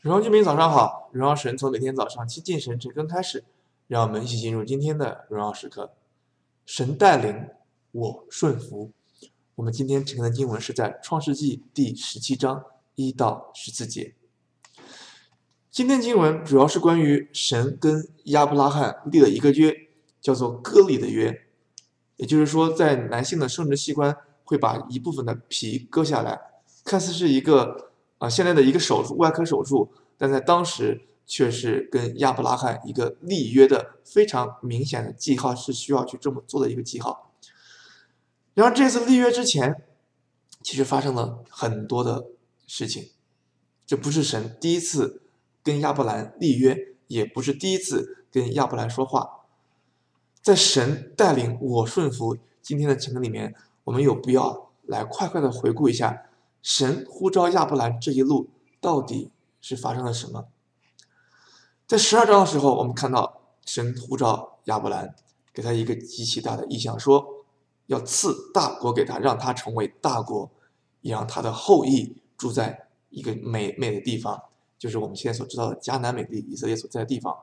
荣耀居民早上好，荣耀神从每天早上七进神、晨更开始，让我们一起进入今天的荣耀时刻。神带领我顺服。我们今天晨更的经文是在创世纪第十七章一到十四节。今天经文主要是关于神跟亚伯拉罕立了一个约，叫做割礼的约，也就是说，在男性的生殖器官会把一部分的皮割下来，看似是一个。啊，现在的一个手术，外科手术，但在当时却是跟亚伯拉罕一个立约的非常明显的记号，是需要去这么做的一个记号。然而这次立约之前，其实发生了很多的事情，这不是神第一次跟亚伯兰立约，也不是第一次跟亚伯兰说话。在神带领我顺服今天的情况里面，我们有必要来快快的回顾一下。神呼召亚伯兰这一路到底是发生了什么？在十二章的时候，我们看到神呼召亚伯兰，给他一个极其大的意象，说要赐大国给他，让他成为大国，也让他的后裔住在一个美美的地方，就是我们现在所知道的迦南美地，以色列所在的地方。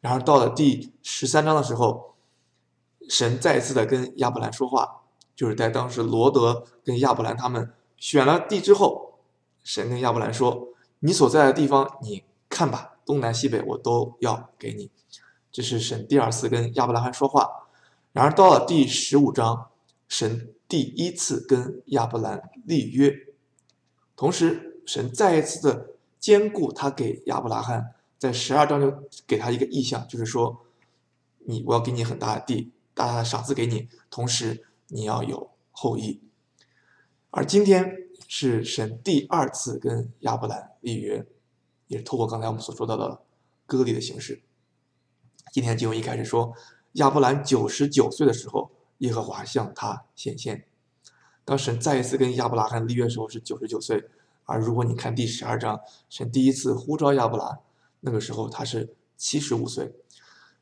然而到了第十三章的时候，神再次的跟亚伯兰说话，就是在当时罗德跟亚伯兰他们。选了地之后，神跟亚伯兰说：“你所在的地方，你看吧，东南西北我都要给你。”这是神第二次跟亚伯拉罕说话。然而到了第十五章，神第一次跟亚伯兰立约，同时神再一次的兼顾他给亚伯拉罕，在十二章就给他一个意向，就是说：“你我要给你很大的地，大大的赏赐给你，同时你要有后裔。”而今天是神第二次跟亚伯兰立约，也是透过刚才我们所说到的割礼的形式。今天经文一开始说，亚伯兰九十九岁的时候，耶和华向他显现。当神再一次跟亚伯拉罕立约的时候是九十九岁，而如果你看第十二章，神第一次呼召亚伯兰，那个时候他是七十五岁。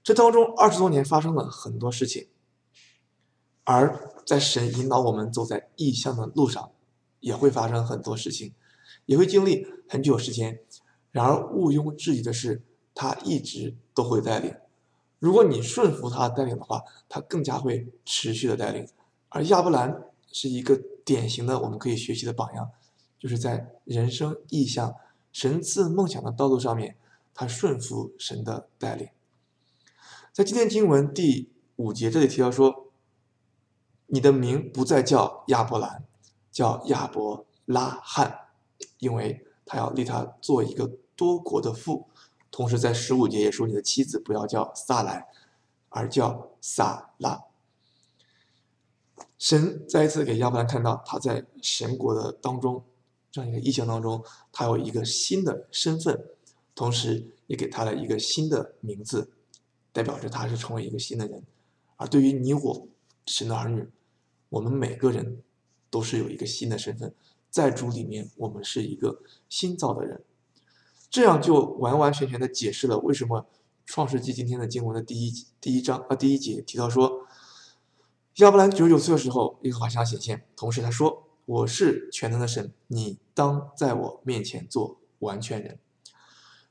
这当中二十多年发生了很多事情，而。在神引导我们走在异象的路上，也会发生很多事情，也会经历很久时间。然而毋庸置疑的是，他一直都会带领。如果你顺服他带领的话，他更加会持续的带领。而亚伯兰是一个典型的我们可以学习的榜样，就是在人生异象、神赐梦想的道路上面，他顺服神的带领。在今天经文第五节这里提到说。你的名不再叫亚伯兰，叫亚伯拉罕，因为他要立他做一个多国的父。同时在十五节也说，你的妻子不要叫撒莱，而叫撒拉。神再一次给亚伯兰看到他在神国的当中这样一个异象当中，他有一个新的身份，同时也给他了一个新的名字，代表着他是成为一个新的人。而对于你我，神的儿女，我们每个人都是有一个新的身份，在主里面，我们是一个新造的人，这样就完完全全的解释了为什么创世纪今天的经文的第一第一章啊第一节提到说，亚伯兰九十九岁的时候，耶和华向显现，同时他说：“我是全能的神，你当在我面前做完全人。”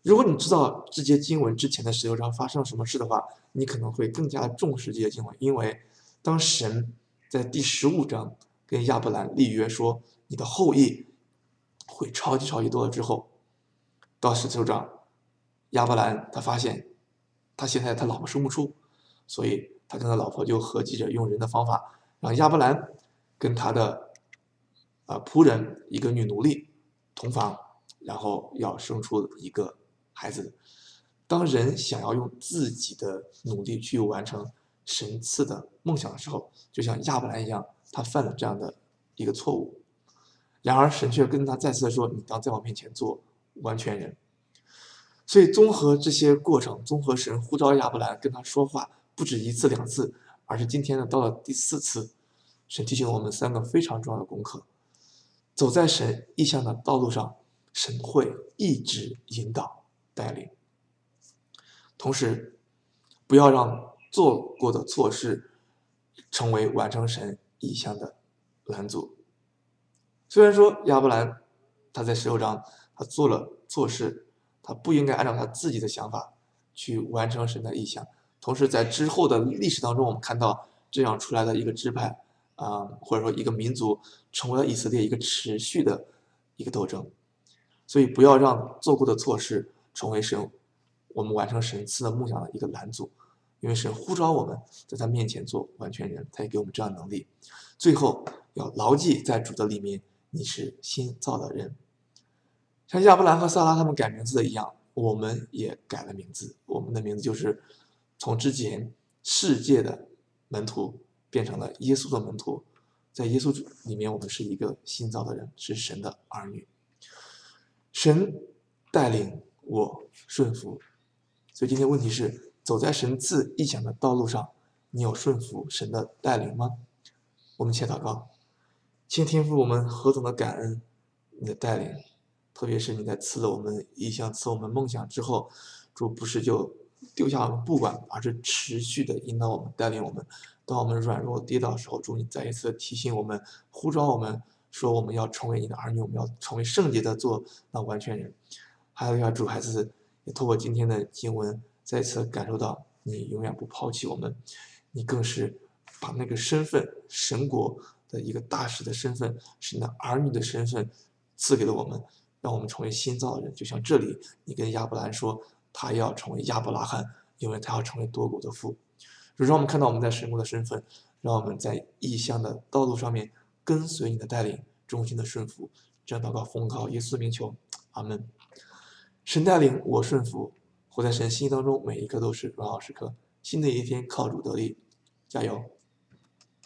如果你知道这节经文之前的十六章发生了什么事的话，你可能会更加重视这些经文，因为当神在第十五章跟亚伯兰立约说，你的后裔会超级超级多了之后，到十九章，亚伯兰他发现他现在他老婆生不出，所以他跟他老婆就合计着用人的方法，让亚伯兰跟他的啊仆人一个女奴隶同房，然后要生出一个孩子。当人想要用自己的努力去完成神赐的梦想的时候，就像亚伯兰一样，他犯了这样的一个错误。然而神却跟他再次的说：“你当在我面前做完全人。”所以综合这些过程，综合神呼召亚伯兰跟他说话不止一次两次，而是今天呢到了第四次，神提醒我们三个非常重要的功课：走在神意象的道路上，神会一直引导带领。同时，不要让做过的错事成为完成神意象的拦阻。虽然说亚伯兰他在十六章他做了错事，他不应该按照他自己的想法去完成神的意向。同时，在之后的历史当中，我们看到这样出来的一个支派啊、或者说一个民族，成为了以色列一个持续的一个斗争。所以，不要让做过的错事成为神我们完成神赐的梦想的一个拦阻。因为神呼召我们在他面前做完全人，他也给我们这样的能力。最后，要牢记在主的里面，你是新造的人。像亚伯兰和撒拉他们改名字的一样，我们也改了名字。我们的名字就是从之前世界的门徒变成了耶稣的门徒。在耶稣里面，我们是一个新造的人，是神的儿女。神带领我顺服，所以今天问题是：走在神赐意想的道路上，你有顺服神的带领吗？我们且祷告，先天父，我们何等的感恩你的带领。特别是你在赐了我们意象、赐我们梦想之后，主不是就丢下我们不管，而是持续的引导我们、带领我们。当我们软弱跌倒的时候，主你再一次提醒我们、呼召我们，说我们要成为你的儿女，我们要成为圣洁的，做那完全人。还有要主孩子也透过今天的经文，再次感受到你永远不抛弃我们，你更是把那个身份、神国的一个大使的身份、是那儿女的身份赐给了我们。让我们成为新造的人，就像这里你跟亚伯兰说，他要成为亚伯拉罕，因为他要成为多国的父。就让我们看到我们在神国的身份，让我们在异乡的道路上面跟随你的带领，忠心的顺服。这样祷告奉靠耶稣名求，阿门。神带领我顺服，活在神心意当中，每一刻都是荣耀时刻。新的一天靠主得力，加油。